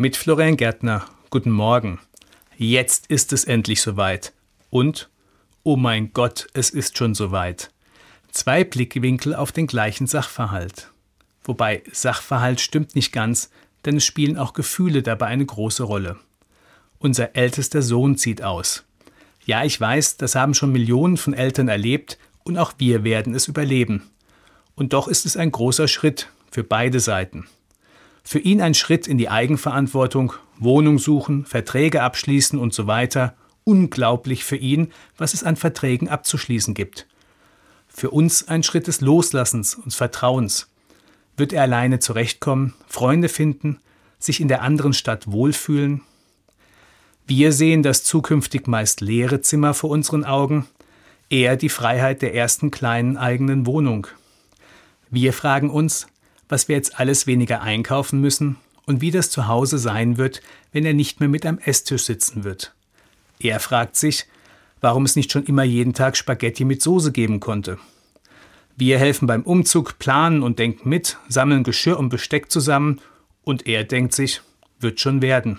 Mit Florian Gärtner. Guten Morgen. Jetzt ist es endlich soweit. Und, oh mein Gott, es ist schon soweit. Zwei Blickwinkel auf den gleichen Sachverhalt. Wobei Sachverhalt stimmt nicht ganz, denn es spielen auch Gefühle dabei eine große Rolle. Unser ältester Sohn zieht aus. Ja, ich weiß, das haben schon Millionen von Eltern erlebt und auch wir werden es überleben. Und doch ist es ein großer Schritt für beide Seiten. Für ihn ein Schritt in die Eigenverantwortung, Wohnung suchen, Verträge abschließen und so weiter. Unglaublich für ihn, was es an Verträgen abzuschließen gibt. Für uns ein Schritt des Loslassens und Vertrauens. Wird er alleine zurechtkommen, Freunde finden, sich in der anderen Stadt wohlfühlen? Wir sehen das zukünftig meist leere Zimmer vor unseren Augen, er die Freiheit der ersten kleinen eigenen Wohnung. Wir fragen uns, was wir jetzt alles weniger einkaufen müssen und wie das zu Hause sein wird, wenn er nicht mehr mit am Esstisch sitzen wird. Er fragt sich, warum es nicht schon immer jeden Tag Spaghetti mit Soße geben konnte. Wir helfen beim Umzug, planen und denken mit, sammeln Geschirr und Besteck zusammen und er denkt sich, wird schon werden.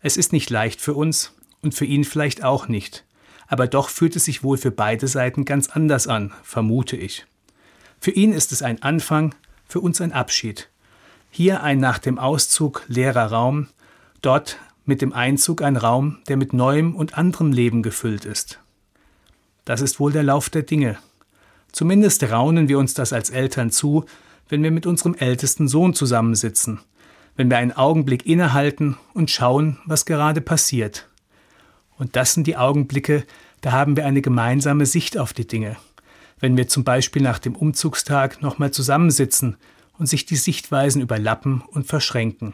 Es ist nicht leicht für uns und für ihn vielleicht auch nicht, aber doch fühlt es sich wohl für beide Seiten ganz anders an, vermute ich. Für ihn ist es ein Anfang, für uns ein Abschied. Hier ein nach dem Auszug leerer Raum, dort mit dem Einzug ein Raum, der mit neuem und anderem Leben gefüllt ist. Das ist wohl der Lauf der Dinge. Zumindest raunen wir uns das als Eltern zu, wenn wir mit unserem ältesten Sohn zusammensitzen, wenn wir einen Augenblick innehalten und schauen, was gerade passiert. Und das sind die Augenblicke, da haben wir eine gemeinsame Sicht auf die Dinge wenn wir zum Beispiel nach dem Umzugstag nochmal zusammensitzen und sich die Sichtweisen überlappen und verschränken.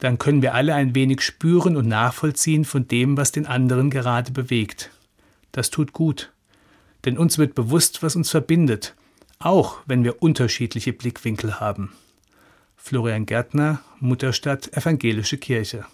Dann können wir alle ein wenig spüren und nachvollziehen von dem, was den anderen gerade bewegt. Das tut gut, denn uns wird bewusst, was uns verbindet, auch wenn wir unterschiedliche Blickwinkel haben. Florian Gärtner, Mutterstadt Evangelische Kirche.